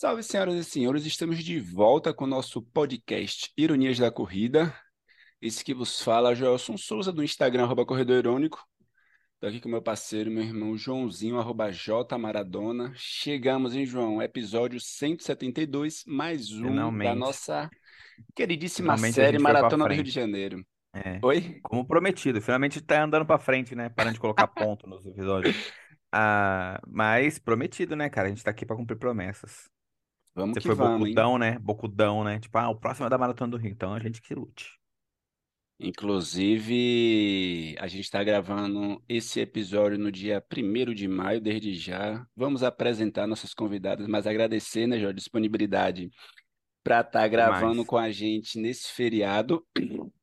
Salve, senhoras e senhores, estamos de volta com o nosso podcast Ironias da Corrida. Esse que vos fala, Joelson Souza, do Instagram, arroba Corredor Irônico. Estou aqui com meu parceiro, meu irmão Joãozinho, arroba J Maradona. Chegamos, hein, João? Episódio 172, mais um Finalmente. da nossa queridíssima Finalmente série Maratona do Rio de. Janeiro. É, Oi? como prometido, finalmente tá andando pra frente, né? Parando de colocar ponto nos episódios. Ah, mas prometido, né, cara? A gente tá aqui pra cumprir promessas. Vamos Você que foi vamos, hein? bocudão, né? Bocudão, né? Tipo, ah, o próximo é da Maratona do Rio, então a gente que lute. Inclusive, a gente está gravando esse episódio no dia 1º de maio, desde já. Vamos apresentar nossas convidadas, mas agradecer, né, Jorge, a disponibilidade para estar gravando Demais, com a gente nesse feriado.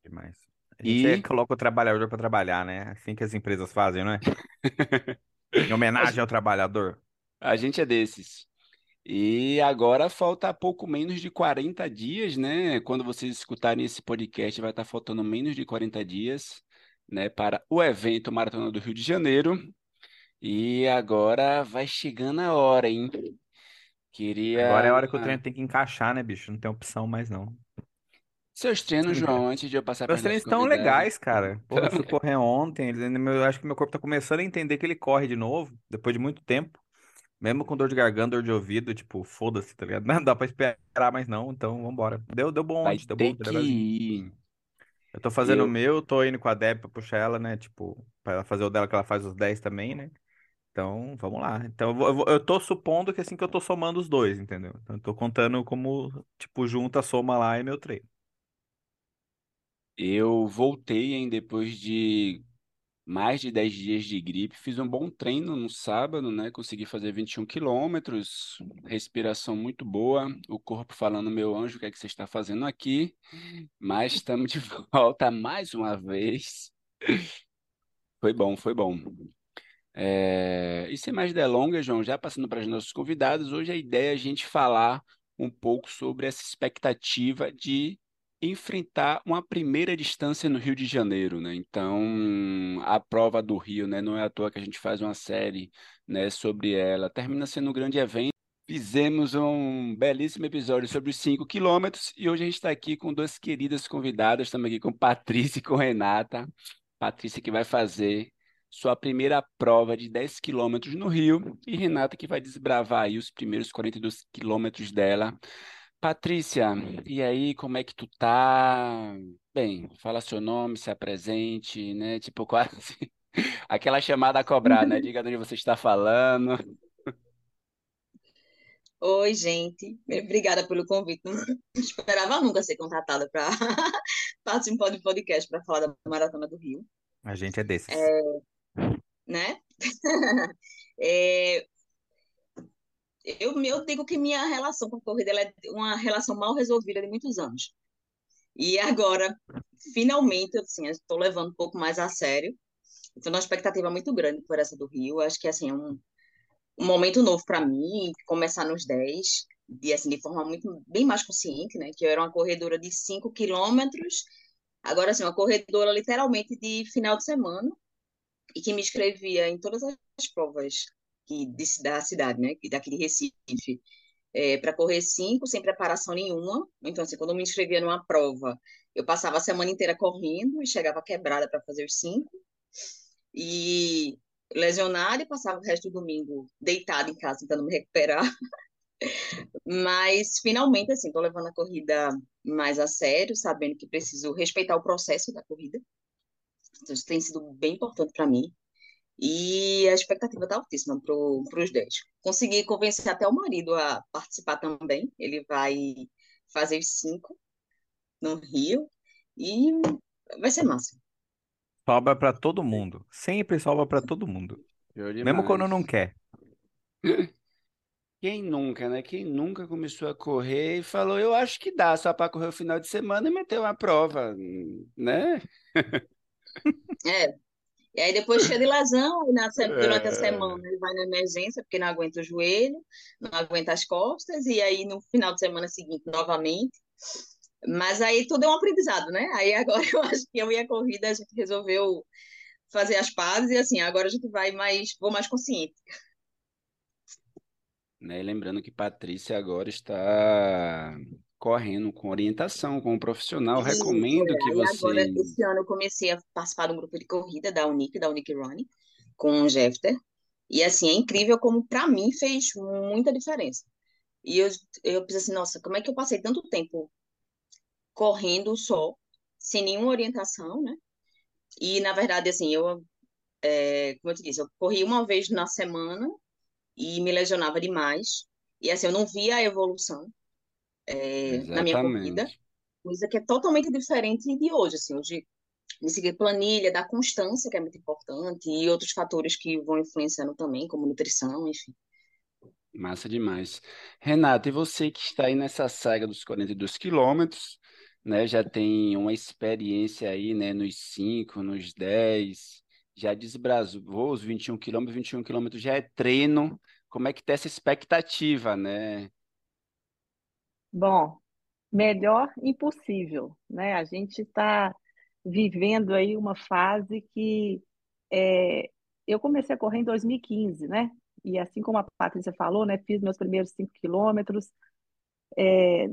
demais. A gente é, E coloca o trabalhador pra trabalhar, né? Assim que as empresas fazem, não é? Em homenagem ge- ao trabalhador. a gente é desses. E agora falta pouco menos de 40 dias, né? Quando vocês escutarem esse podcast, vai estar faltando menos de 40 dias, né, para o evento Maratona do Rio de Janeiro. E agora vai chegando a hora, hein? Agora é Queria a hora que o treino tem que encaixar, né, bicho? Não tem opção mais, não. seus treinos? João, antes de eu passar para Meus treinos estão legais, cara. Porra, eu fui correr ontem. Eu acho que meu corpo tá começando a entender que ele corre de novo, depois de muito tempo. Mesmo com dor de garganta, dor de ouvido, tipo, foda-se, tá ligado? Não dá pra esperar mais não, então vambora. Deu, deu bom Vai deu bom que. Eu tô fazendo o Eu, meu, tô indo com a Deb pra puxar ela, né? Tipo, pra ela fazer o dela, que ela faz os 10 também, né? Então, vamos lá. Então, eu, vou- eu, vou- eu tô supondo que assim que eu tô somando os dois, entendeu? Então, eu tô contando como, tipo, junta, soma lá e meu treino. eu voltei, hein, depois de mais de 10 dias de gripe. Fiz um bom treino no sábado, né? Consegui fazer 21 quilômetros, respiração muito boa. O corpo falando, meu anjo, o que é que você está fazendo aqui? Mas estamos de volta mais uma vez. Foi bom, foi bom. É, E sem mais delongas, João, já passando para os nossos convidados, hoje a ideia é a gente falar um pouco sobre essa expectativa de enfrentar uma primeira distância no Rio de Janeiro, né? Então, a prova do Rio, né? Não é à toa que a gente faz uma série, né, sobre ela. Termina sendo um grande evento. Fizemos um belíssimo episódio sobre os 5 quilômetros e hoje a gente está aqui com duas queridas convidadas, estamos aqui com Patrícia e com Renata. Patrícia que vai fazer sua primeira prova de 10 quilômetros no Rio e Renata que vai desbravar aí os primeiros 42 quilômetros dela. Patrícia, e aí, como é que tu tá? Bem, fala seu nome, se apresente, né? Tipo, quase aquela chamada a cobrar, né? Diga de onde você está falando. Oi, gente. Obrigada pelo convite. Não esperava nunca ser contratada para participar de podcast para falar da Maratona do Rio, A gente é desses. É, né? É, eu, eu digo que minha relação com a corrida é uma relação mal resolvida de muitos anos. E agora, finalmente, assim, estou levando um pouco mais a sério. Estou numa expectativa muito grande por essa do Rio. Acho que assim, é um, um momento novo para mim, começar nos 10, de, assim, de forma muito, bem mais consciente, né? Que eu era uma corredora de 5 quilômetros, agora, assim, uma corredora literalmente de final de semana, e que me inscrevia em todas as provas que, da cidade, né? Daqui de Recife, é, para correr 5, sem preparação nenhuma. Então, assim, quando eu me inscrevia numa prova, eu passava a semana inteira correndo e chegava quebrada para fazer os 5 e lesionada e passava o resto do domingo deitada em casa tentando me recuperar. Mas finalmente assim, tô levando a corrida mais a sério, sabendo que preciso respeitar o processo da corrida. Então, isso tem sido bem importante para mim. E a expectativa está altíssima para os 10. Consegui convencer até o marido a participar também. Ele vai fazer os 5 no Rio e vai ser massa. Sobra pra todo mundo. Sempre sobra pra todo mundo. Mesmo quando não quer. Quem nunca, né? Quem nunca começou a correr e falou, eu acho que dá só para correr o final de semana e meter uma prova, né? É, E aí depois cheia de lesão, e na se- durante a É, semana ele vai na emergência porque não aguenta o joelho, não aguenta as costas, e aí no final de semana seguinte novamente. Mas aí tudo é um aprendizado, né? Aí agora eu acho que eu e a corrida a gente resolveu fazer as pazes e assim, agora a gente vai mais, vou mais consciente. né? Lembrando que Patrícia agora está correndo com orientação, com um profissional. Isso, Recomendo é. que Aí agora, você. esse ano eu comecei a participar de um grupo de corrida da Unic, da Unic Running, com o Jeffter. E assim, é incrível como para mim fez muita diferença. E eu, eu pensei assim, nossa, como é que eu passei tanto tempo correndo só, sem nenhuma orientação, né? E na verdade, assim, eu, é, como eu te disse, eu corri uma vez na semana e me lesionava demais. E assim, eu não via a evolução é, na minha corrida, Exatamente. coisa que é totalmente diferente de hoje, assim, hoje de seguir planilha, da constância, que é muito importante, e outros fatores que vão influenciando também, como nutrição, enfim. Massa demais. Renato, e você que está aí nessa saga dos 42 quilômetros, né? Já tem uma experiência aí, né? Nos 5, nos 10, já desbravou os 21 quilômetros, 21 quilômetros já é treino. Como é que tá essa expectativa, né? Bom, melhor impossível, né? A gente está vivendo aí uma fase que é, eu comecei a correr em 2015, né? E assim como a Patrícia falou, né? Fiz meus primeiros cinco quilômetros. É,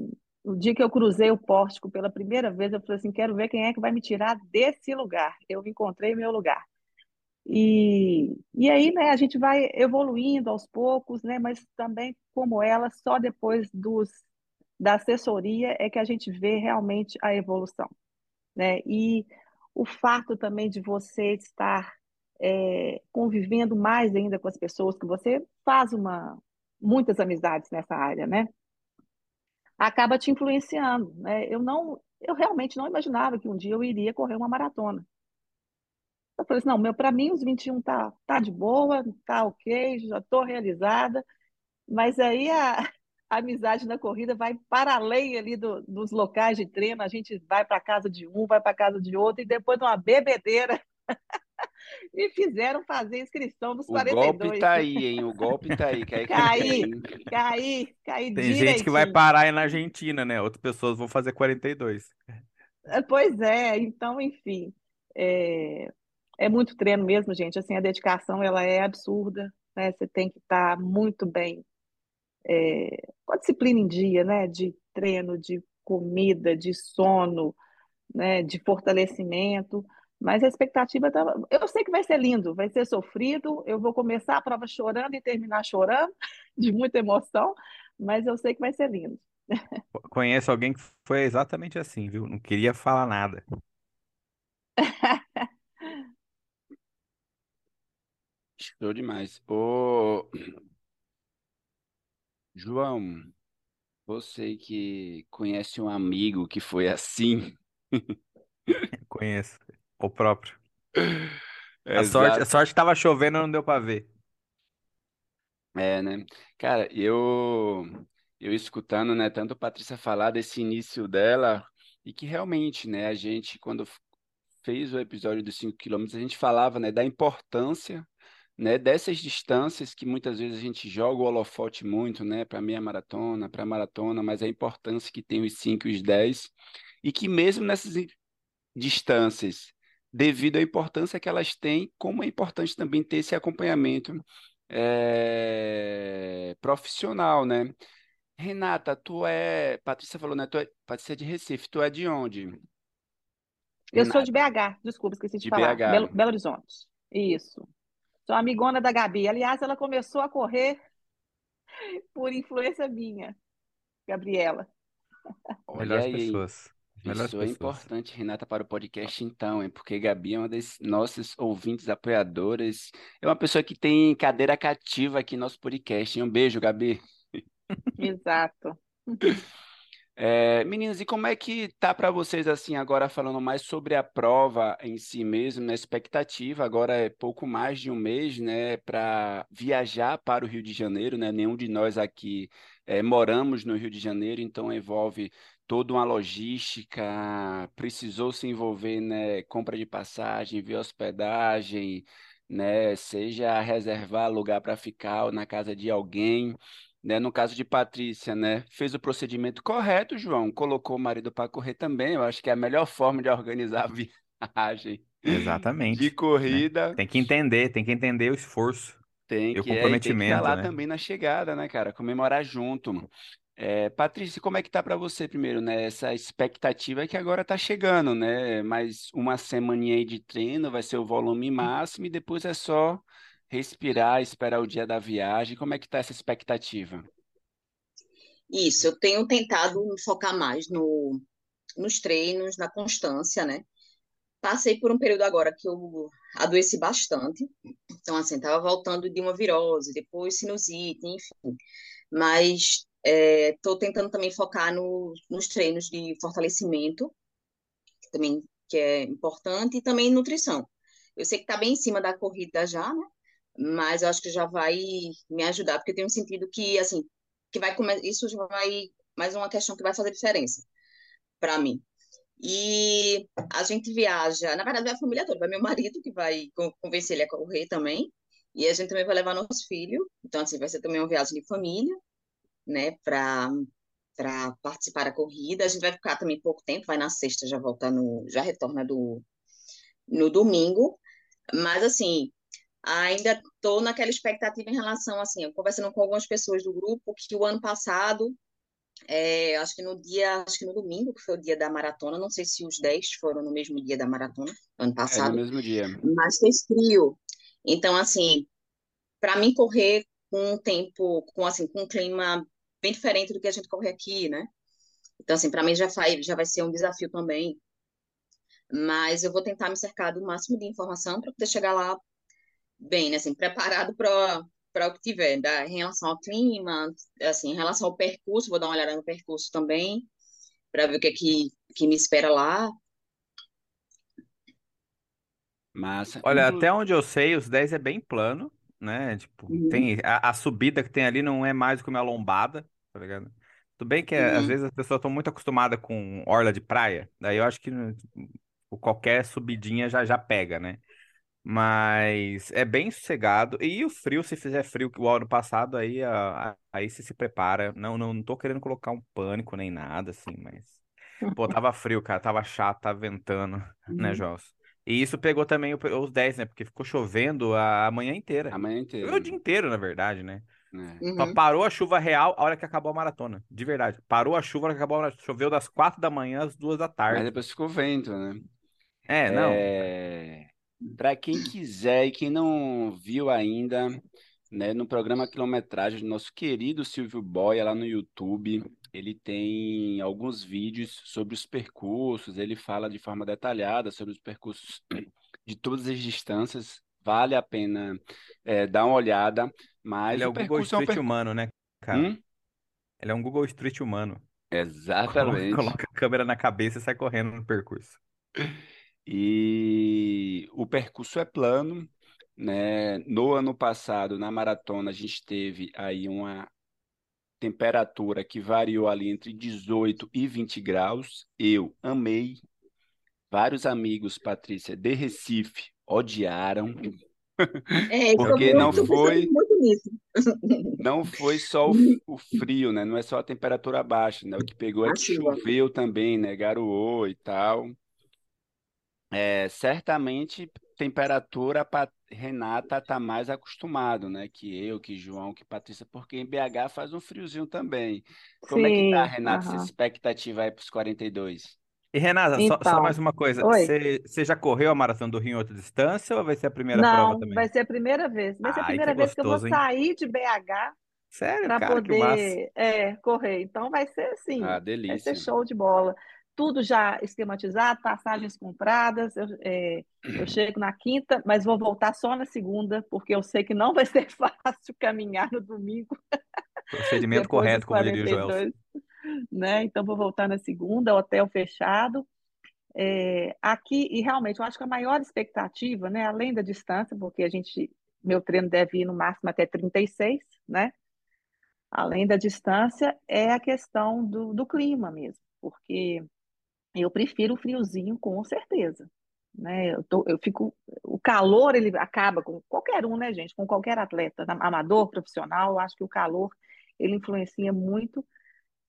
o dia que eu cruzei o pórtico pela primeira vez, eu falei assim, quero ver quem é que vai me tirar desse lugar. Eu encontrei meu lugar. E, e aí, né, a gente vai evoluindo aos poucos, né, mas também, como ela, só depois dos, da assessoria é que a gente vê realmente a evolução, né? E o fato também de você estar é, convivendo mais ainda com as pessoas, que você faz uma, muitas amizades nessa área, né? Acaba te influenciando, né? Eu não, eu realmente não imaginava que um dia eu iria correr uma maratona. Eu falei assim, não, meu, para mim os 21 tá, tá de boa, tá ok, já estou realizada, mas aí a, a amizade na corrida vai para além ali do, dos locais de treino, a gente vai para casa de um, vai para casa de outro, e depois de uma bebedeira, me fizeram fazer inscrição dos O golpe 42. tá aí, hein? O golpe tá aí. Cai Caí, caí, caí Tem gente que vai direitinho. parar aí na Argentina, né? Outras pessoas vão fazer 42. É, Pois é, então, enfim, é, é muito treino mesmo, gente. Assim, a dedicação ela é absurda, né? Você tem que estar muito bem, é, com a disciplina em dia, né? De treino, de comida, de sono, né? De fortalecimento. Mas a expectativa tá... Eu sei que vai ser lindo, vai ser sofrido. Eu vou começar a prova chorando e terminar chorando, de muita emoção, mas eu sei que vai ser lindo. Conheço alguém que foi exatamente assim, viu? Não queria falar nada. Show demais. Ô, João, você que conhece um amigo que foi assim. Conheço. O próprio. A sorte, a Exato. sorte que tava chovendo não deu pra ver. É, né? Cara, eu eu escutando, né, tanto a Patrícia falar desse início dela e que realmente, né, a gente quando f- fez o episódio dos 5 quilômetros, a gente falava, né, da importância, né, dessas distâncias que muitas vezes a gente joga o holofote muito, né, para meia maratona, para maratona, mas a importância que tem os 5 e os 10 e que mesmo nessas distâncias, devido à importância que elas têm, como é importante também ter esse acompanhamento é, profissional, né? Renata, tu é. Patrícia falou, né? Tu é... Patrícia é de Recife, tu é de onde? Eu sou de Renata, BH, desculpa, esqueci de de falar. Belo, BH. Belo Horizonte. Isso. Sou amigona da Gabi. Aliás, ela começou a correr por influência minha, Gabriela. Olha Melhores pessoas. Melhores Isso é pessoas. importante, Renata, para o podcast, então, hein? Porque Gabi é uma das nossas ouvintes apoiadoras. É uma pessoa que tem cadeira cativa aqui no nosso podcast. hein? Um beijo, Gabi. Exato. É, meninas, e como é que tá para vocês assim agora falando mais sobre a prova em si mesmo, na expectativa? Agora é pouco mais de um mês, né, para viajar para o Rio de Janeiro, né? Nenhum de nós aqui é, moramos no Rio de Janeiro, então envolve toda uma logística, precisou se envolver, né, compra de passagem, ver hospedagem, né, seja reservar lugar para ficar ou na casa de alguém né? No caso de Patrícia, né? Fez o procedimento correto, João, colocou o marido para correr também. Eu acho que é a melhor forma de organizar a viagem de Exatamente, né? corrida. Tem que entender, tem que entender o esforço. Tem E o que é, tem que estar comprometimento, lá né? também na chegada, né, cara? Comemorar junto. É, Patrícia, como é que tá para você primeiro, né? Essa expectativa que agora tá chegando, né? Mais uma semaninha aí de treino, vai ser o volume máximo e depois é só respirar, esperar o dia da viagem. Como é que tá essa expectativa? Isso, eu tenho tentado focar mais no, nos treinos, na constância, né? Passei por um período agora que eu adoeci bastante. Então, assim, estava voltando de uma virose, depois sinusite, enfim. Mas estou tentando também focar no, nos treinos de fortalecimento, que também que é importante, e também nutrição. Eu sei que está bem em cima da corrida já, né? Mas eu acho que já vai me ajudar, porque tenho sentido que, assim, que vai isso já vai mais uma questão que vai fazer diferença para mim. E a gente viaja, na verdade, vai a família toda, vai meu marido, que vai con- convencer ele a correr também, e a gente também vai levar nosso filho, então, assim, vai ser também uma viagem de família, né, para para participar da corrida. A gente vai ficar também pouco tempo, vai na sexta, já volta no, já retorna do, no domingo, mas, assim, ainda estou naquela expectativa em relação, assim, conversando com algumas pessoas do grupo, que o ano passado é, acho que no dia, acho que no domingo, que foi o dia da maratona, não sei se os 10 foram no mesmo dia da maratona, ano É no passado, mesmo dia. mas fez frio. Então, assim, para mim correr com um tempo, com assim, com um clima bem diferente do que a gente corre aqui, né? Então, assim, para mim já vai, já vai ser um desafio também, mas eu vou tentar me cercar do máximo de informação para poder chegar lá bem, né, assim, preparado para para o que tiver, da, em relação ao clima, assim, em relação ao percurso, vou dar uma olhada no percurso também, para ver o que é que, que me espera lá. Massa. Olha, até onde eu sei, os 10 é bem plano, né? Tipo, Uhum, tem a, a subida que tem ali não é mais do que uma lombada, tá ligado? Tudo bem que é, às uhum, vezes as pessoas estão muito acostumadas com orla de praia, daí eu acho que tipo, qualquer subidinha já já pega, né? Mas é bem sossegado. E o frio, se fizer frio que o ano passado, aí, a- a- aí você se prepara. Não, não, não tô querendo colocar um pânico nem nada, assim, mas. Pô, tava frio, cara, tava chato, tava ventando, né, uhum. Joss? E isso pegou também o- os 10, né? Porque ficou chovendo a, a manhã inteira. A manhã Choveu o inteira, dia inteiro, na verdade, né? né? Pa- Uhum. Parou a chuva real a hora que acabou a maratona. De verdade. Parou a chuva a hora que acabou a maratona. Choveu das quatro da manhã às duas da Mas tarde. depois ficou vento, né? É, não. É... Para quem quiser e quem não viu ainda, né, no programa Quilometragem do nosso querido Silvio Boia lá no YouTube, ele tem alguns vídeos sobre os percursos, ele fala de forma detalhada sobre os percursos de todas as distâncias. Vale a pena é, dar uma olhada, Ele mas é o o Google percurso é um Street percurso. humano, né, cara? Hum? Ele é um Google Street humano. Exatamente. coloca a câmera na cabeça e sai correndo no percurso. E o percurso é plano, né? No ano passado, na maratona, a gente teve aí uma temperatura que variou ali entre 18 e 20 graus. Eu amei. Vários amigos, Patrícia, de Recife, odiaram, É, porque não muito, pensando foi, não foi só o, o frio, né? Não é só a temperatura baixa, né? O que pegou é que choveu também, né? Garoou e tal. É, certamente temperatura para Renata tá mais acostumado, né? Que eu, que João, que Patrícia, porque em BH faz um friozinho também. Como é que tá, Sim, Renata, essa aham. expectativa aí para os 42? E Renata, só, só mais Então, uma coisa. oi. Você você já correu a Maratona do Rio em outra distância ou vai ser a primeira prova Não, também? vai ser a primeira vez. Vai ser a Ai, que primeira vez que eu vou gostoso, hein? sair de BH Sério, para cara, que massa. poder é, correr. Então vai ser Ah, assim, vai ser delícia. show de bola. Tudo já esquematizado, passagens compradas. Eu, é, eu chego na quinta, mas vou voltar só na segunda, porque eu sei que não vai ser fácil caminhar no domingo Procedimento correto, como diria o. 42, né? Então vou voltar na segunda, hotel fechado. É, aqui, e realmente, eu acho que a maior expectativa, né, além da distância, porque a gente, meu treino deve ir no máximo até 36, né? Além da distância, é a questão do, do clima mesmo, porque eu prefiro o friozinho com certeza, né? Eu tô, eu fico, o calor ele acaba com qualquer um, né, gente? Com qualquer atleta, amador, profissional, eu acho que o calor ele influencia muito.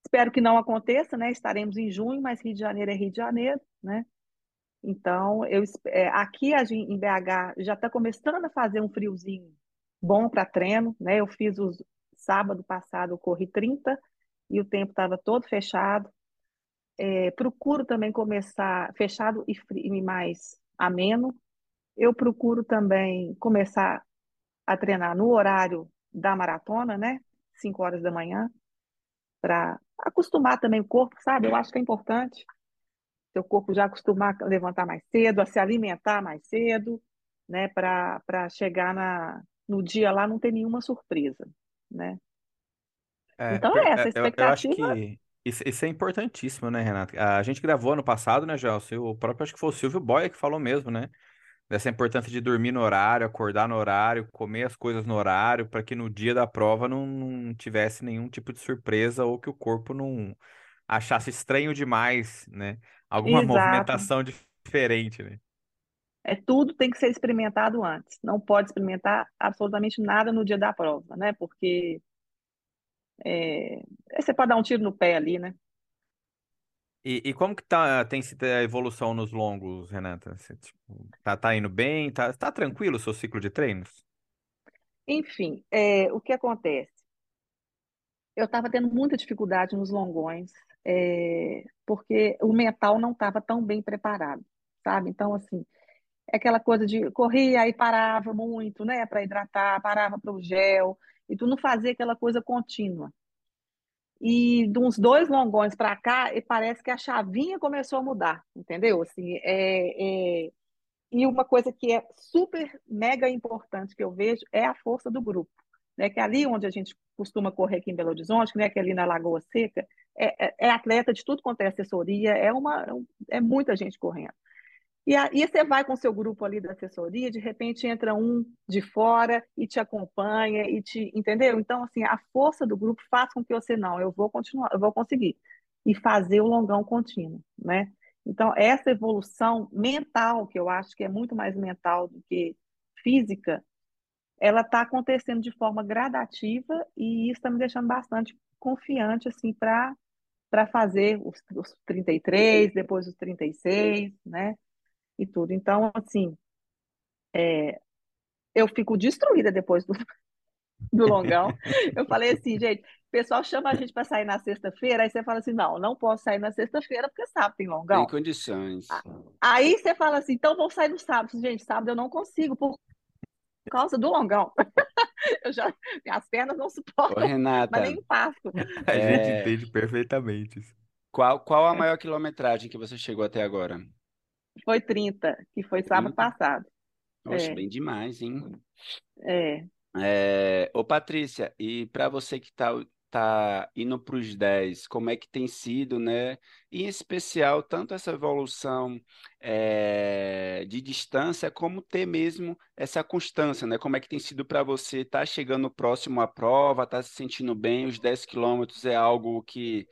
Espero que não aconteça, né? Estaremos em junho, mas Rio de Janeiro é Rio de Janeiro, né? Então, eu, é, aqui em BH já está começando a fazer um friozinho bom para treino, né? Eu fiz os sábado passado, eu corri 30 e o tempo estava todo fechado. É, procuro também começar fechado e, e mais ameno. Eu procuro também começar a treinar no horário da maratona, né? 5 horas da manhã, para acostumar também o corpo, sabe? Eu acho que é importante. Seu corpo já acostumar a levantar mais cedo, a se alimentar mais cedo, né? Para chegar na, no dia lá não ter nenhuma surpresa, né? É, Então é é, essa eu, eu acho expectativa. que isso, isso é importantíssimo, né, Renato? A gente gravou ano passado, né, Gelson? O próprio, acho que foi o Silvio Boia que falou mesmo, né? Dessa importância de dormir no horário, acordar no horário, comer as coisas no horário, para que no dia da prova não, não tivesse nenhum tipo de surpresa ou que o corpo não achasse estranho demais, né? Alguma Exato. movimentação diferente, né? É tudo tem que ser experimentado antes. Não pode experimentar absolutamente nada no dia da prova, né? Porque é, você pode dar um tiro no pé ali, né? E, e como que tá, tem sido a evolução nos longos, Renata? Você, tipo, tá, tá indo bem? Tá, tá tranquilo o seu ciclo de treinos? Enfim, é, o que acontece? Eu estava tendo muita dificuldade nos longões, é, porque o mental não estava tão bem preparado, sabe? Então, assim, é aquela coisa de corria aí parava muito, né, para hidratar, parava para o gel, e tu não fazia aquela coisa contínua. E de uns dois longões para cá, parece que a chavinha começou a mudar, entendeu? Assim, é, é, E uma coisa que é super mega importante que eu vejo é a força do grupo, né? Que é ali onde a gente costuma correr aqui em Belo Horizonte, né? Que é ali na Lagoa Seca, é, é, é atleta de tudo quanto é assessoria, é uma é muita gente correndo. E aí você vai com o seu grupo ali da assessoria, de repente entra um de fora e te acompanha e te, entendeu? Então assim, a força do grupo faz com que você não, eu vou continuar, eu vou conseguir e fazer o longão contínuo, né? Então essa evolução mental, que eu acho que é muito mais mental do que física, ela está acontecendo de forma gradativa e isso está me deixando bastante confiante assim para para fazer os, os 33, depois os 36, né? E tudo. Então, assim, eu fico destruída depois do, do longão. Eu falei assim, gente, o pessoal chama a gente para sair na sexta-feira, aí você fala assim, não, não posso sair na sexta-feira porque sábado tem Tem longão. condições. Aí você fala assim, então vou sair no sábado. Gente, sábado eu não consigo por causa do longão. Eu já, minhas pernas não Ô, suportam, mas Renata, nem passo. A gente é, entende perfeitamente isso. qual, qual a maior quilometragem que você chegou até agora? Foi 30, que foi sábado 30? passado. Oxe, É, bem demais, hein? é. É, ô Patrícia, e para você que está tá tá indo para os 10, como é que tem sido, né? Em especial, tanto essa evolução é, de distância, como ter mesmo essa constância, né? Como é que tem sido para você estar chegando próximo à prova, estar se sentindo bem, os 10 quilômetros é algo que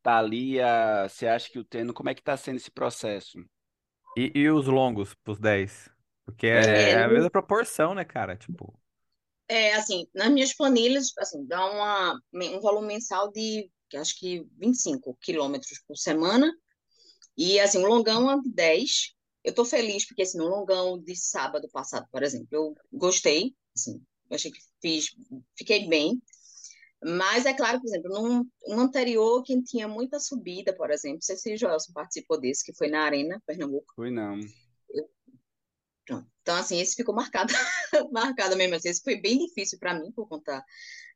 tá ali, a, você acha que o treino, como é que está sendo esse processo? E, e os longos pros 10? Porque é, É, é a mesma proporção, né, cara? Tipo, é, assim, nas minhas planilhas, assim, dá uma, um volume mensal de, acho que 25 quilômetros por semana. E, assim, um longão é de 10. Eu tô feliz porque, assim, no longão de sábado passado, por exemplo, eu gostei, assim, eu achei que fiz, fiquei bem. Mas é claro, por exemplo, num, um anterior, quem tinha muita subida, por exemplo, não sei se o Joelson participou desse, que foi na Arena, Pernambuco. Fui não. Então, assim, esse ficou marcado, marcado mesmo assim. Esse foi bem difícil para mim, por conta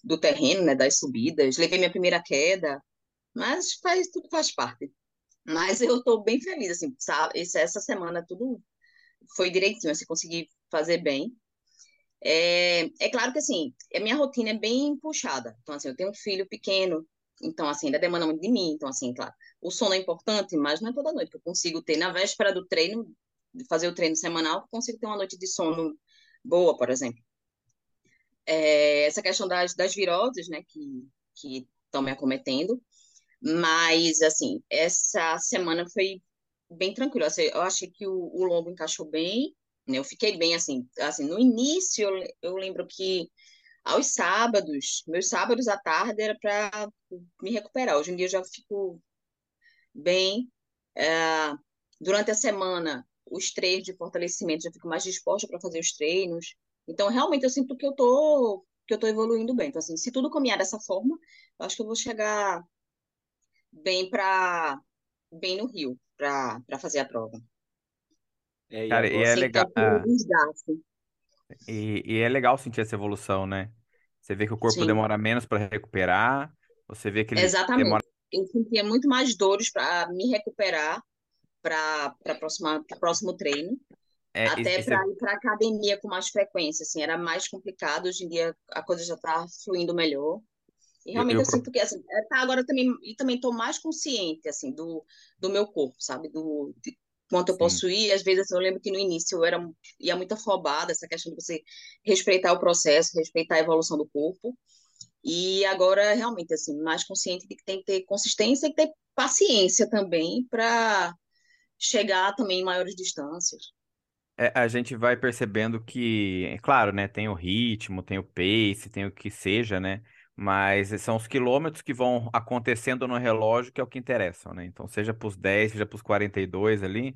do terreno, né, das subidas. Levei minha primeira queda, mas faz, tudo faz parte. Mas eu estou bem feliz, assim, sabe? Essa semana tudo foi direitinho, assim, consegui fazer bem. É, é claro que, assim, a minha rotina é bem puxada. Então, assim, eu tenho um filho pequeno, então, assim, ainda demanda muito de mim. Então, assim, claro, o sono é importante, mas não é toda noite que eu consigo ter. Na véspera do treino, fazer o treino semanal, consigo ter uma noite de sono boa, por exemplo. É, essa questão das, das viroses, né, que estão me acometendo, mas, assim, essa semana foi bem tranquilo. Assim, eu achei que o, o longo encaixou bem? Eu fiquei bem, assim, assim, no início eu, eu lembro que aos sábados, meus sábados à tarde era para me recuperar. Hoje em dia eu já fico bem. É, durante a semana, os treinos de fortalecimento, já fico mais disposta para fazer os treinos. Então, realmente, eu sinto que eu tô, que eu tô evoluindo bem. Então, assim, se tudo caminhar dessa forma, eu acho que eu vou chegar bem para bem no Rio para fazer a prova, É, e Cara, e é sem legal, desgaste. e, e é legal sentir essa evolução, né? Você vê que o corpo Sim, demora menos para recuperar, você vê que ele demora. exatamente. Eu sentia muito mais dores para me recuperar para para próximo treino, É, até para ir para academia com mais frequência, assim, era mais complicado. Hoje em dia a coisa já está fluindo melhor. E realmente o eu corpo. sinto que assim, é, tá, agora também e também estou mais consciente assim do, do meu corpo, sabe? Do de quanto eu Sim. posso ir. Às vezes assim, eu lembro que no início eu era ia muito afobada, essa questão de você respeitar o processo, respeitar a evolução do corpo. E agora realmente assim, mais consciente de que tem que ter consistência e ter paciência também para chegar também em maiores distâncias. É, a gente vai percebendo que, é claro, né, tem o ritmo, tem o pace, tem o que seja, né? Mas são os quilômetros que vão acontecendo no relógio que é o que interessam, né? Então, seja para os 10, seja para os 42 ali,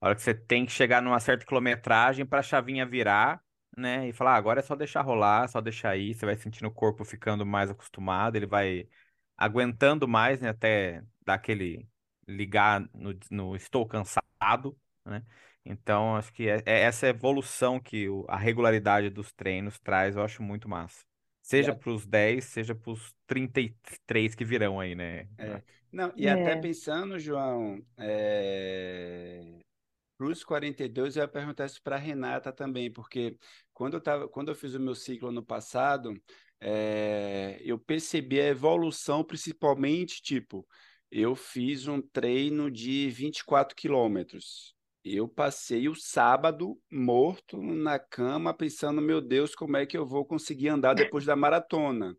a hora que você tem que chegar numa certa quilometragem para a chavinha virar, né? E falar, ah, agora é só deixar rolar, só deixar ir, você vai sentindo o corpo ficando mais acostumado, ele vai aguentando mais, né? Até dar aquele ligar no, no estou cansado, né? Então, acho que é, é essa evolução que o- a regularidade dos treinos traz, eu acho muito massa. E Seja para os 10, seja para os 33 que virão aí, né? é, não, e até É, pensando, João, é, para os 42, eu ia perguntar isso para a Renata também, porque quando eu tava, quando eu fiz o meu ciclo ano passado, é, eu percebi a evolução, principalmente, tipo, eu fiz um treino de 24 quilômetros. Eu passei o sábado morto na cama, pensando, meu Deus, como é que eu vou conseguir andar depois da maratona?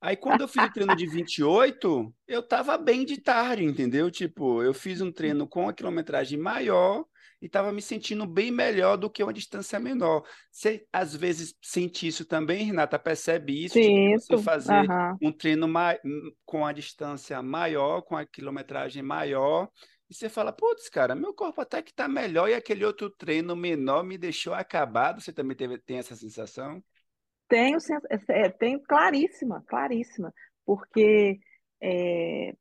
Aí, quando eu fiz o treino de 28, eu tava bem de tarde, entendeu? Tipo, eu fiz um treino com a quilometragem maior e tava me sentindo bem melhor do que uma distância menor. Você, às vezes, sente isso também, Renata? Percebe isso, tipo, de você fazer Aham. um treino mai- com a distância maior, com a quilometragem maior, você fala, putz, cara, meu corpo até que tá melhor e aquele outro treino menor me deixou acabado. Você também teve, tem essa sensação? Tenho, sen- é, tenho claríssima, claríssima, porque é,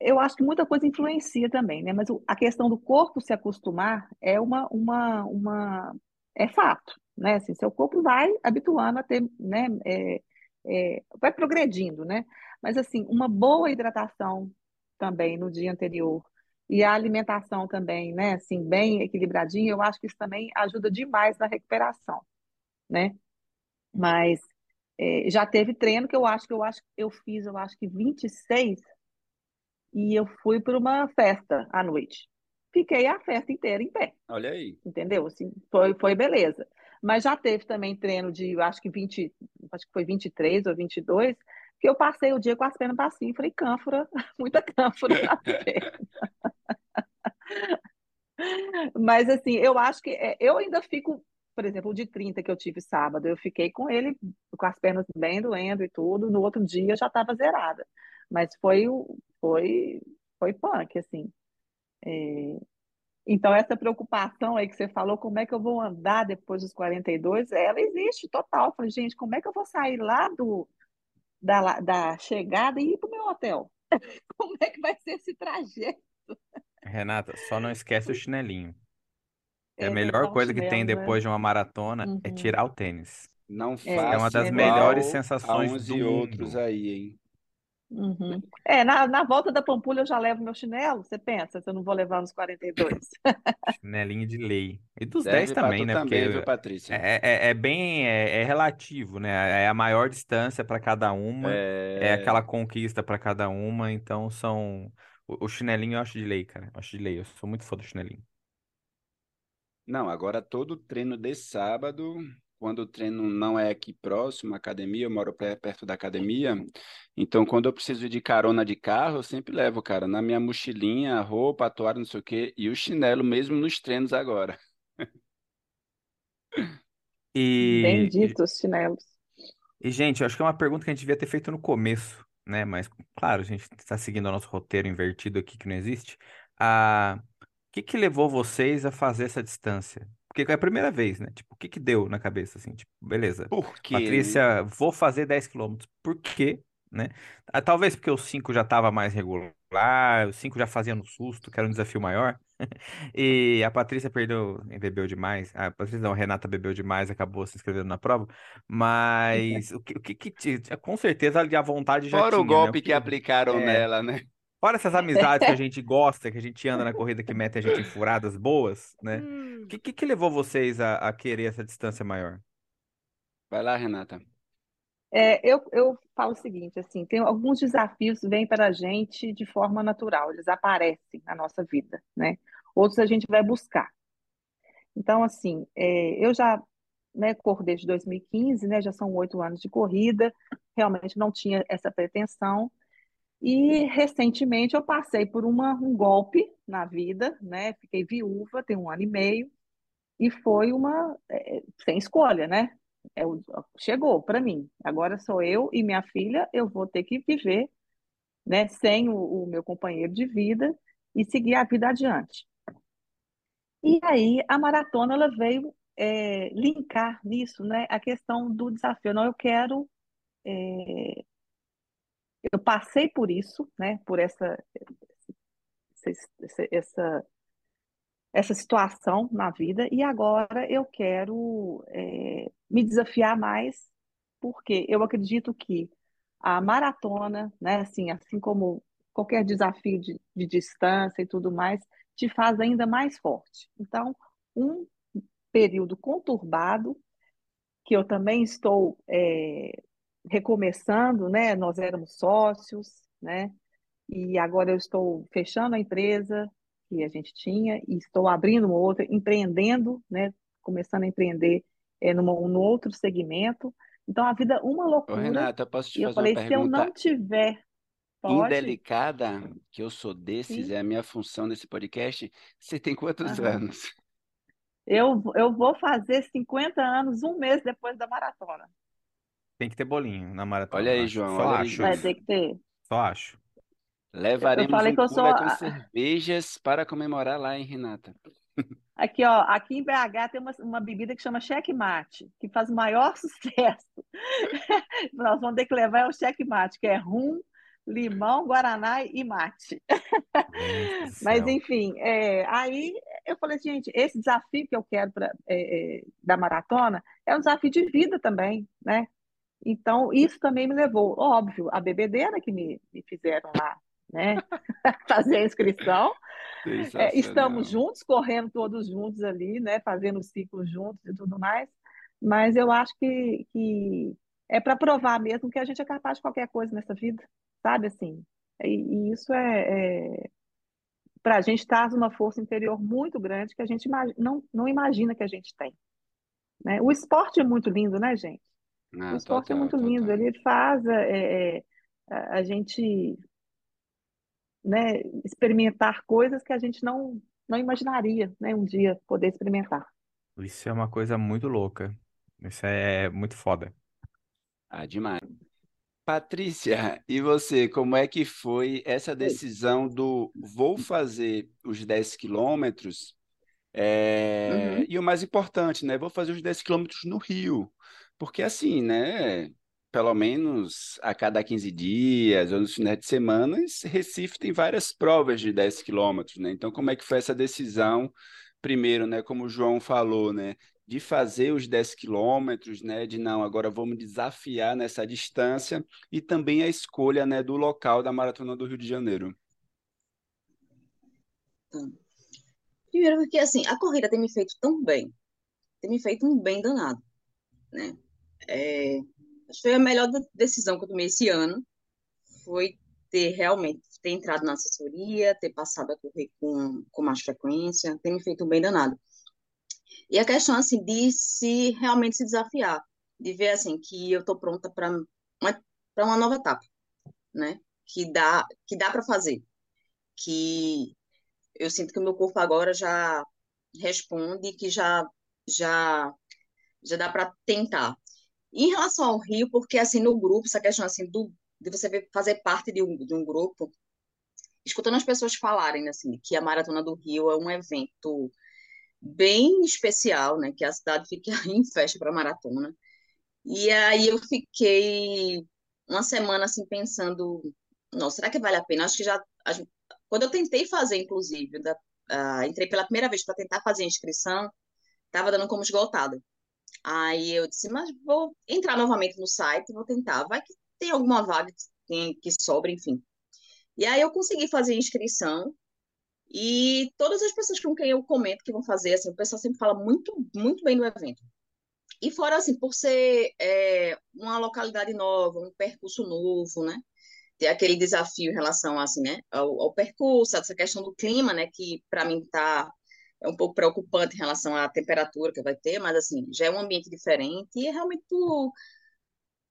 eu acho que muita coisa influencia também, né? Mas a questão do corpo se acostumar é uma, uma, uma, é fato, né? Assim, seu corpo vai habituando a ter, né? é, é, vai progredindo, né? Mas assim, uma boa hidratação também no dia anterior e a alimentação também, né? Assim, bem equilibradinha, eu acho que isso também ajuda demais na recuperação, né? Mas é, já teve treino que eu acho que eu acho eu fiz, eu acho que 26 e eu fui para uma festa à noite. Fiquei a festa inteira em pé, Olha aí. entendeu? Assim, foi, foi beleza. Mas já teve também treino de, eu acho que 20, acho que foi 23 ou 22, que eu passei o dia com as pernas para cima, falei, cânfora, muita cânfora nas pernas. Mas assim, eu acho que é, eu ainda fico, por exemplo, o de 30 que eu tive sábado, eu fiquei com ele com as pernas bem doendo e tudo, no outro dia eu já estava zerada. Mas foi foi foi punk assim. Então essa preocupação aí que você falou, como é que eu vou andar depois dos 42, ela existe total. Eu falei, gente, como é que eu vou sair lá do da, da chegada e ir para o meu hotel? Como é que vai ser esse trajeto? Renata, só não esquece o chinelinho. Que a É melhor um coisa que tem né? depois de uma maratona é Uhum. tirar o tênis. Não É, É uma das é melhores igual a sensações uns do e outros mundo. aí, hein? Uhum. É, na, na volta da Pampulha eu já levo meu chinelo. Você pensa se eu não vou levar nos 42? Chinelinho de lei. E dos 10 Serve pra também, tu né? também, viu, Porque Patrícia? é, é, é bem é, é relativo, né? É a maior distância para cada uma, é aquela É... conquista para cada uma, então são. O, o chinelinho eu acho de lei, cara. Eu acho de lei. Eu sou muito fã do chinelinho. Não, agora todo treino de sábado, quando o treino não é aqui próximo, à academia, eu moro perto da academia, então quando eu preciso de carona de carro, eu sempre levo, cara, na minha mochilinha, a roupa, toalha, não sei o quê, e o chinelo mesmo nos treinos agora. E, e, Benditos chinelos. e, gente, eu acho que é uma pergunta que a gente devia ter feito no começo, né? Mas, claro, a gente está seguindo o nosso roteiro invertido aqui que não existe. Ah, o que que levou vocês a fazer essa distância? Porque é a primeira vez, né? Tipo, o que que deu na cabeça, assim? Tipo, beleza. Por quê? Patrícia, vou fazer 10 quilômetros. Por quê? Né? Ah, Talvez porque o 5 já estava mais regular, o 5 já fazia no susto, que era um desafio maior. E a Patrícia perdeu e bebeu demais. A Patrícia não, a Renata bebeu demais, acabou se inscrevendo na prova. Mas o que, o que, que te- com certeza a vontade já Fora o tinha, né? golpe O que aplicaram é, nela, né? Fora essas amizades que a gente gosta, que a gente anda na corrida que mete a gente em furadas boas, né? O que, que, que levou vocês a, a querer essa distância maior? Vai lá, Renata. É, eu, eu falo o seguinte, assim, tem alguns desafios que vêm para a gente de forma natural, eles aparecem na nossa vida, né? Outros a gente vai buscar. Então, assim, é, eu já, né, corro desde 2015, né, já são oito anos de corrida, realmente não tinha essa pretensão, e recentemente eu passei por uma, um golpe na vida, né, fiquei viúva, tem um ano e meio, e foi uma, é, sem escolha, né? É, chegou para mim. Agora sou eu e minha filha, eu vou ter que viver, né, sem o, o meu companheiro de vida e seguir a vida adiante. E aí a maratona ela veio é, linkar nisso, né, a questão do desafio. Não, eu quero, é, eu passei por isso, né, por essa, essa, essa essa situação na vida e agora eu quero é, me desafiar mais, porque eu acredito que a maratona, né, assim, assim como qualquer desafio de, de distância e tudo mais, te faz ainda mais forte. Então, um período conturbado, que eu também estou é, recomeçando, né? Nós éramos sócios, né? E agora eu estou fechando a empresa que a gente tinha e estou abrindo uma outra, empreendendo, né? Começando a empreender é, numa, num outro segmento. Então a vida uma Ô, loucura. Renata, posso te E eu fazer uma falei, se eu não tiver, pode? indelicada? Que eu sou desses, Sim. é a minha função nesse podcast. Você tem quantos Aham. anos? Eu, eu vou fazer 50 anos um mês depois da maratona. Tem que ter bolinho na maratona, Olha eu aí. João, Só acho. Vai ter que ter. Só acho. Eu Levaremos falei um que eu sou. com cervejas para comemorar lá, hein, Renata? Aqui, ó, aqui em BH tem uma, uma bebida que chama checkmate, que faz o maior sucesso. Nós vamos ter que levar é o checkmate, que é rum, limão, guaraná e mate. Mas, enfim, é, aí eu falei, gente, esse desafio que eu quero pra, é, é, da maratona é um desafio de vida também, né? Então, isso também me levou, óbvio, a bebedeira que me, me fizeram lá, né? Fazer a inscrição. É, estamos juntos, correndo todos juntos ali, né? Fazendo o ciclo juntos e tudo mais. Mas eu acho que, que é para provar mesmo que a gente é capaz de qualquer coisa nessa vida, sabe assim? E, e isso é, é para a gente traz uma força interior muito grande que a gente não, não imagina que a gente tem, né? O esporte é muito lindo, né, gente? O esporte é total, muito lindo, total. ele faz é, é, a gente, né, experimentar coisas que a gente não, não imaginaria, né, um dia poder experimentar. Isso é uma coisa muito louca. Isso é muito foda. Ah, demais. Patrícia, e você, como é que foi essa decisão do vou fazer os 10 quilômetros? é, Uhum. e o mais importante, né? Vou fazer os 10 quilômetros no Rio. Porque assim, né? Pelo menos a cada 15 dias ou nos finais de semana, Recife tem várias provas de 10 quilômetros, né? Então, como é que foi essa decisão? Primeiro, né? Como o João falou, né? De fazer os 10 quilômetros, né? De não, agora vamos desafiar nessa distância e também a escolha, né? Do local da Maratona do Rio de Janeiro. Primeiro porque, assim, a corrida tem me feito tão bem, tem me feito um bem danado, né? É, acho que foi a melhor de- decisão que eu tomei esse ano, foi ter realmente, ter entrado na assessoria, ter passado a correr com, com mais frequência, tem me feito um bem danado. E a questão, assim, de se realmente se desafiar, de ver, assim, que eu tô pronta para uma, uma nova etapa, né? Que dá, que dá para fazer, que eu sinto que o meu corpo agora já responde, que já, já, já dá para tentar. Em relação ao Rio, porque assim no grupo, essa questão assim do de você fazer parte de um, de um grupo, escutando as pessoas falarem assim que a Maratona do Rio é um evento bem especial, né? Que a cidade fica em festa para maratona. E aí eu fiquei uma semana assim pensando, nossa, será que vale a pena? Acho que já quando eu tentei fazer, inclusive, da, uh, entrei pela primeira vez para tentar fazer a inscrição, estava dando como esgotada. Aí eu disse, mas vou entrar novamente no site, vou tentar, vai que tem alguma vaga que, que sobra, enfim. E aí eu consegui fazer a inscrição e todas as pessoas com quem eu comento que vão fazer, assim, o pessoal sempre fala muito, muito bem do evento. E fora, assim, por ser é, uma localidade nova, um percurso novo, né? Ter aquele desafio em relação, assim, né? Ao, ao percurso, essa questão do clima, né? Que para mim tá é um pouco preocupante em relação à temperatura que vai ter, mas, assim, já é um ambiente diferente e é realmente por,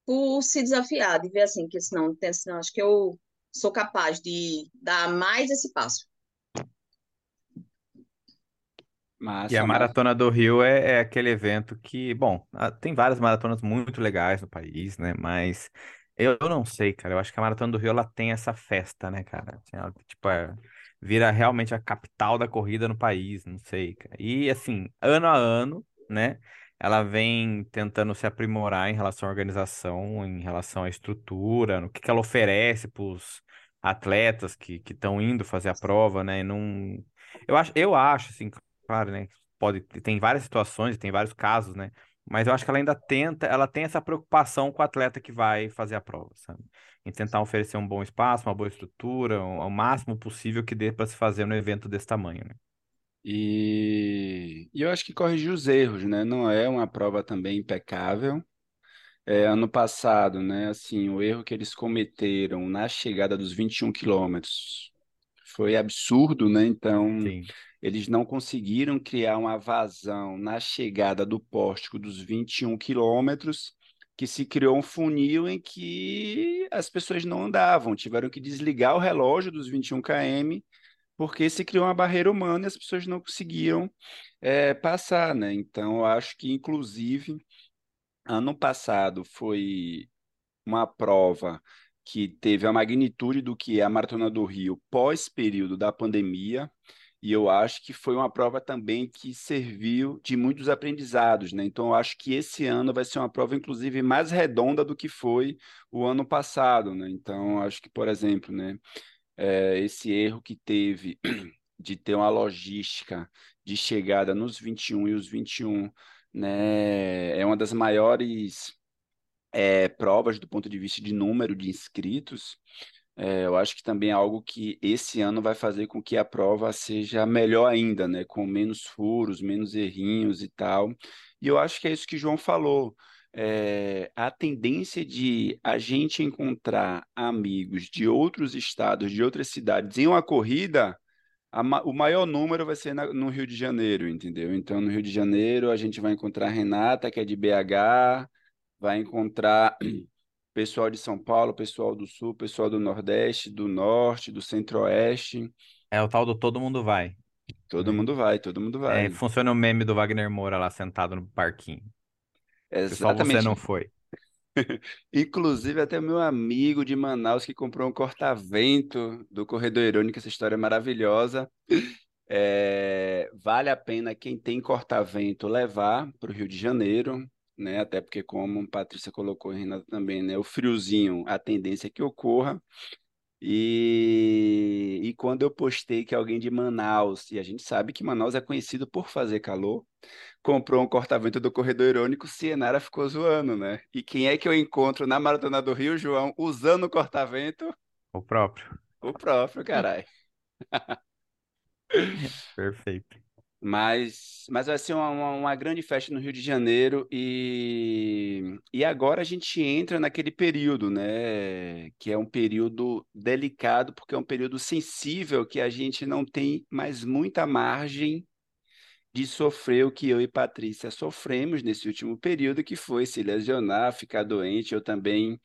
por se desafiar, de ver, assim, que senão, senão acho que eu sou capaz de dar mais esse passo. Massa, e a Maratona do Rio é, é, aquele evento que, bom, tem várias maratonas muito legais no país, né? Mas eu, eu não sei, cara. Eu acho que a Maratona do Rio ela tem essa festa, né, cara? Assim, ela, tipo, é, vira realmente a capital da corrida no país, não sei. E assim, ano a ano, né? Ela vem tentando se aprimorar em relação à organização, em relação à estrutura, no que, que ela oferece para os atletas que estão indo fazer a prova, né? E não... Eu acho, eu acho, assim, claro, né? Pode, tem várias situações, tem vários casos, né? Mas eu acho que ela ainda tenta, ela tem essa preocupação com o atleta que vai fazer a prova, sabe? Em tentar oferecer um bom espaço, uma boa estrutura, o máximo possível que dê para se fazer no evento desse tamanho, né? E, e eu acho que corrigir os erros, né? Não é uma prova também impecável. É, ano passado, né? Assim, o erro que eles cometeram na chegada dos 21 quilômetros foi absurdo, né? Então, Sim. eles não conseguiram criar uma vazão na chegada do pórtico dos 21 quilômetros, que se criou um funil em que as pessoas não andavam, tiveram que desligar o relógio dos 21 km, porque se criou uma barreira humana e as pessoas não conseguiam é, passar, né? Então, eu acho que, inclusive, ano passado foi uma prova que teve a magnitude do que é a Maratona do Rio pós-período da pandemia, e eu acho que foi uma prova também que serviu de muitos aprendizados, né? Então, eu acho que esse ano vai ser uma prova, inclusive, mais redonda do que foi o ano passado, né? Então, acho que, por exemplo, né, é, esse erro que teve de ter uma logística de chegada nos 21 e os 21, né, é uma das maiores é, provas do ponto de vista de número de inscritos, é, eu acho que também é algo que esse ano vai fazer com que a prova seja melhor ainda, né? Com menos furos, menos errinhos e tal. E eu acho que é isso que João falou. É, a tendência de a gente encontrar amigos de outros estados, de outras cidades em uma corrida, a, o maior número vai ser na, no Rio de Janeiro, entendeu? Então, no Rio de Janeiro, a gente vai encontrar Renata, que é de BH, vai encontrar pessoal de São Paulo, pessoal do Sul, pessoal do Nordeste, do Norte, do Centro-Oeste. É o tal do todo mundo vai. Todo mundo vai, todo mundo vai. É, funciona o meme do Wagner Moura lá sentado no parquinho. Exatamente. Só você não foi. Inclusive, até meu amigo de Manaus que comprou um corta-vento do Corredor Irônico, essa história é maravilhosa. É, vale a pena quem tem corta-vento levar para o Rio de Janeiro né? Até porque, como a Patrícia colocou Renata também, né? O friozinho, a tendência é que ocorra. E, e quando eu postei que alguém de Manaus, e a gente sabe que Manaus é conhecido por fazer calor, comprou um corta-vento do corredor irônico, Cienara ficou zoando, né? E quem é que eu encontro na Maratona do Rio, João, usando o corta-vento? O próprio. O próprio, caralho. Perfeito. Mas, mas vai ser uma, uma, uma, grande festa no Rio de Janeiro e, e agora a gente entra naquele período, né? Que é um período delicado, porque é um período sensível que a gente não tem mais muita margem de sofrer o que eu e Patrícia sofremos nesse último período, que foi se lesionar, ficar doente. Eu também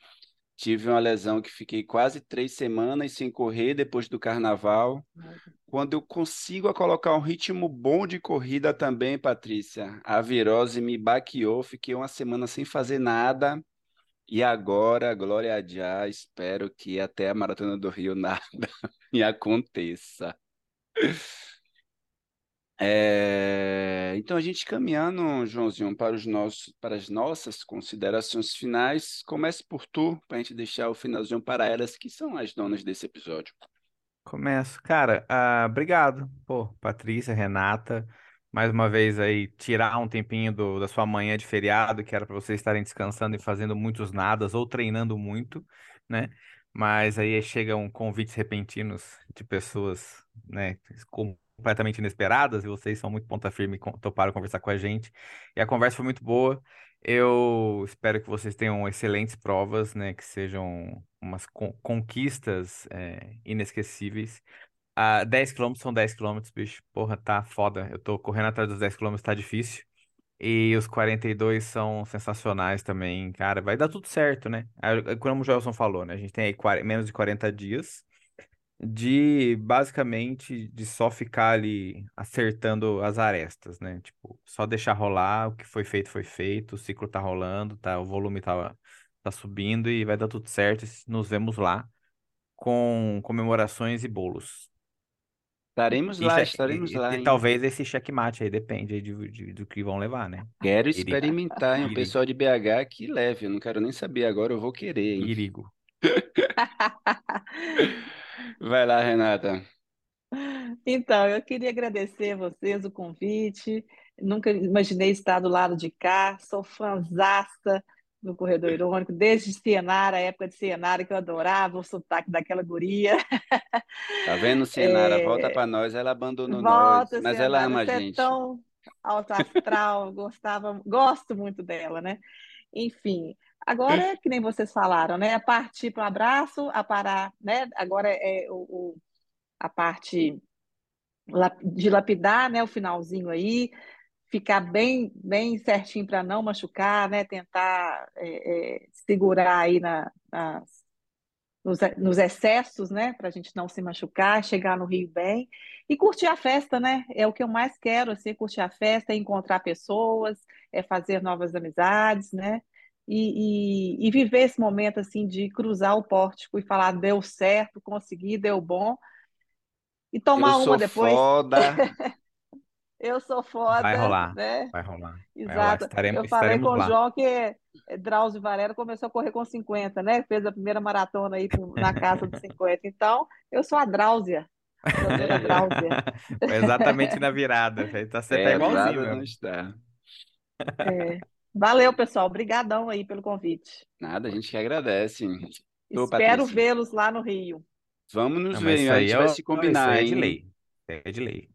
tive uma lesão que fiquei quase três semanas sem correr depois do carnaval quando eu consigo colocar um ritmo bom de corrida também, Patrícia, a virose me baqueou, fiquei uma semana sem fazer nada. E agora, glória a Deus, espero que até a Maratona do Rio nada me aconteça. É, Então, a gente caminhando, Joãozinho, para os nossos, para as nossas considerações finais. Comece por tu, para a gente deixar o finalzinho para elas, que são as donas desse episódio. Começo. Cara, ah, obrigado. Pô, Patrícia, Renata, mais uma vez aí, tirar um tempinho do- da sua manhã de feriado, que era para vocês estarem descansando e fazendo muitos nadas ou treinando muito, né? Mas aí chegam convites repentinos de pessoas, né, completamente inesperadas, e vocês são muito ponta firme e toparam conversar com a gente. E a conversa foi muito boa. Eu espero que vocês tenham excelentes provas, né, que sejam umas con- conquistas, é, inesquecíveis. Ah, 10 quilômetros são 10 quilômetros, bicho. Porra, tá foda. Eu tô correndo atrás dos 10 quilômetros, tá difícil. E os 42 são sensacionais também, cara. Vai dar tudo certo, né? Como o Joelson falou, né? A gente tem aí 40 menos de 40 dias de, basicamente, de só ficar ali acertando as arestas, né? Tipo, só deixar rolar, o que foi feito foi feito, o ciclo tá rolando, tá, o volume tá, tá subindo e vai dar tudo certo. Nos vemos lá com comemorações e bolos. Estaremos E, lá, estaremos e- lá, e hein? talvez esse checkmate aí depende aí de, de- do que vão levar, né? Quero experimentar, hein? O pessoal de BH que leve, eu não quero nem saber agora, eu vou querer, hein? Irigo. Vai lá, Renata. Então, eu queria agradecer a vocês o convite. Nunca imaginei estar do lado de cá. Sou fãzaça do Corredor Irônico, desde Cianara, a época de Cianara, que eu adorava o sotaque daquela guria. Tá vendo, Cienara? Volta É, pra nós, ela abandonou nós, Volta, mas ela Cianara, ama a é gente. tão alto astral, gostava, gosto muito dela, né? Enfim, agora é que nem vocês falaram, né? A partir para o abraço, a parar, né? Agora é o, o- a parte de lapidar, né? O finalzinho aí, ficar bem, bem certinho para não machucar, né? Tentar é, é, segurar aí na, nas- nos, nos excessos, né? Para a gente não se machucar, chegar no Rio bem e curtir a festa, né? É o que eu mais quero, assim, curtir a festa, é encontrar pessoas, é fazer novas amizades, né? E, e, e viver esse momento assim de cruzar o pórtico e falar deu certo, consegui, deu bom e Eu tomar uma sou depois. foda. Eu sou Vai foda, rolar, né? vai rolar, vai rolar. Exato. Estaremos, Eu falei estaremos com o lá. João que é, Drauzio Varela começou a correr com 50, né? Fez a primeira maratona aí na casa dos 50. Então, eu sou a Dráuzia. Foi exatamente na virada. Tá, você tá É, igualzinho Prada mesmo. não está. É. Valeu, pessoal. Obrigadão aí pelo convite. Nada, a gente que agradece. Ô, Espero vê-los lá no Rio. vamos nos Não, ver, a aí gente é, vai o- se combinar, aí é de hein? lei. É de lei.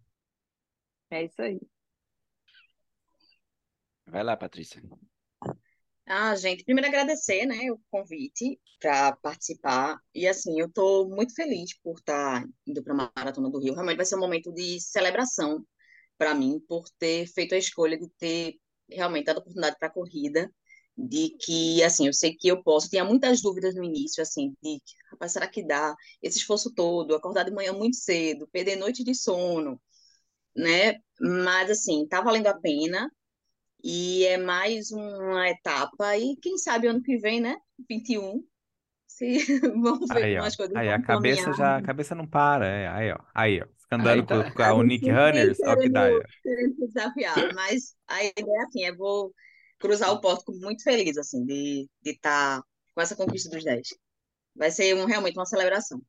É isso aí. Vai lá, Patrícia. Ah, gente, primeiro agradecer, né, o convite para participar. E assim, eu estou muito feliz por estar indo para a Maratona do Rio. Realmente vai ser um momento de celebração para mim, por ter feito a escolha de ter realmente dado oportunidade para a corrida, de que, assim, eu sei que eu posso. Tinha muitas dúvidas no início, assim, de, rapaz, será que dá? Esse esforço todo, acordar de manhã muito cedo, perder noite de sono, né? Mas, assim, tá valendo a pena. E é mais uma etapa. E quem sabe ano que vem, né? 21. Se vamos ver Aí, como ó. as coisas Aí, vão a cabeça caminhar. já, a cabeça não para. É. Aí, ó. Aí, ó. Fica andando com, tá. com A a sempre Runners, ó que dá desafiar. Mas a ideia é assim, eu vou cruzar o pórtico muito feliz, assim, de estar de tá com essa conquista dos 10. Vai ser um, realmente uma celebração.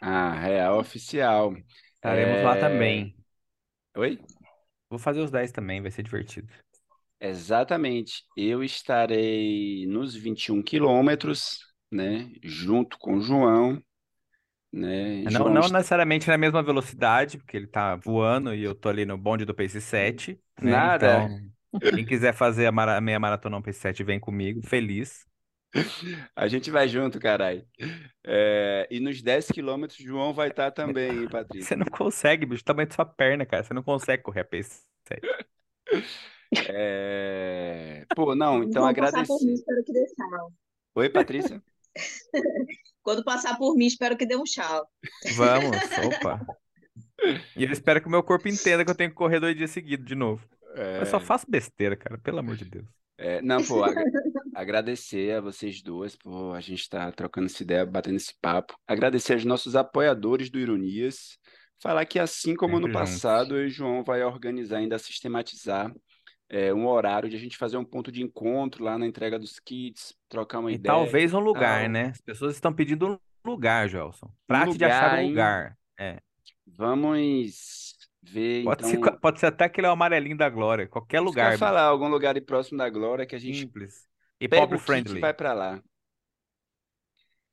Ah, real oficial. Estaremos lá É... também. Oi? Vou fazer os 10 também, vai ser divertido. Exatamente. Eu estarei nos 21 quilômetros, né? Junto com o João, né? Não, João não est- necessariamente na mesma velocidade, porque ele tá voando e eu tô ali no bonde do Pace 7, né? Nada. Então, quem quiser fazer a mara- meia maratona no Pace 7, vem comigo, feliz. A gente vai junto, caralho. É, E nos 10 quilômetros, João vai estar também, hein, Você Patrícia? não consegue, bicho, o tamanho da sua perna, cara. Você não consegue correr a Pace 7. É, Pô, não, então mim, tchau. Oi, Patrícia? Quando passar por mim, espero que dê um tchau. Vamos, opa. E eu espero que o meu corpo entenda que eu tenho que correr dois dias seguidos de novo. Eu só É, faço besteira, cara, pelo amor de Deus. é, não, pô, agra- agradecer a vocês duas por a gente estar trocando essa ideia, batendo esse papo. Agradecer aos nossos apoiadores do Ironias. Falar que assim como ano juntos. passado, o João vai organizar, ainda sistematizar é, um horário de a gente fazer um ponto de encontro lá na entrega dos kits, trocar uma E ideia talvez um lugar, né? As pessoas estão pedindo um lugar, Gelson. Um Trate de achar um lugar. É. Vamos ver, Pode ser, então. pode ser até aquele amarelinho da Glória. Qualquer Isso lugar, bicho. falar, algum lugar próximo da Glória que a gente Simples. E pega pobre friendly. vai para lá.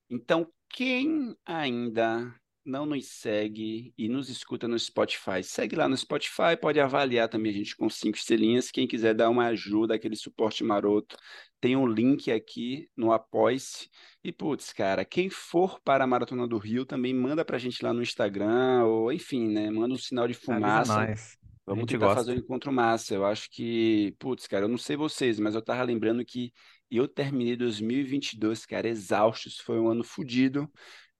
Então, quem ainda não nos segue e nos escuta no Spotify, segue lá no Spotify, pode avaliar também a gente com cinco estrelinhas. Quem quiser dar uma ajuda, aquele suporte maroto, tem um link aqui no Apoia-se. E, putz, cara, quem for para a Maratona do Rio também manda para a gente lá no Instagram, ou enfim, né? Manda um sinal de fumaça. A Vamos tentar fazer um gosta. encontro massa. Eu acho que, putz, cara, eu não sei vocês, mas eu tava lembrando que eu terminei 2022, cara, exausto. Isso foi um ano fodido.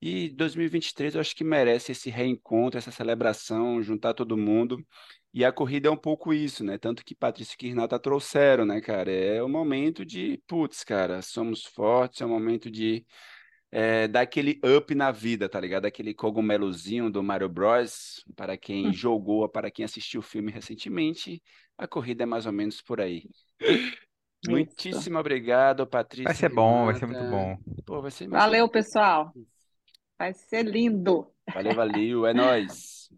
E 2023 eu acho que merece esse reencontro, essa celebração, juntar todo mundo. E a corrida é um pouco isso, né? Tanto que Patrício e Renata trouxeram, né, cara? É o momento de, putz, cara, somos fortes, é o momento de é, dar aquele up na vida, tá ligado? Aquele cogumelozinho do Mario Bros. Para quem jogou, para quem assistiu o filme recentemente, a corrida é mais ou menos por aí. Muitíssimo obrigado, Vai Patrícia e ser bom, vai ser muito bom. Pô, vai ser, vai Valeu, pessoal. Vai ser lindo. Valeu, valeu, é nóis.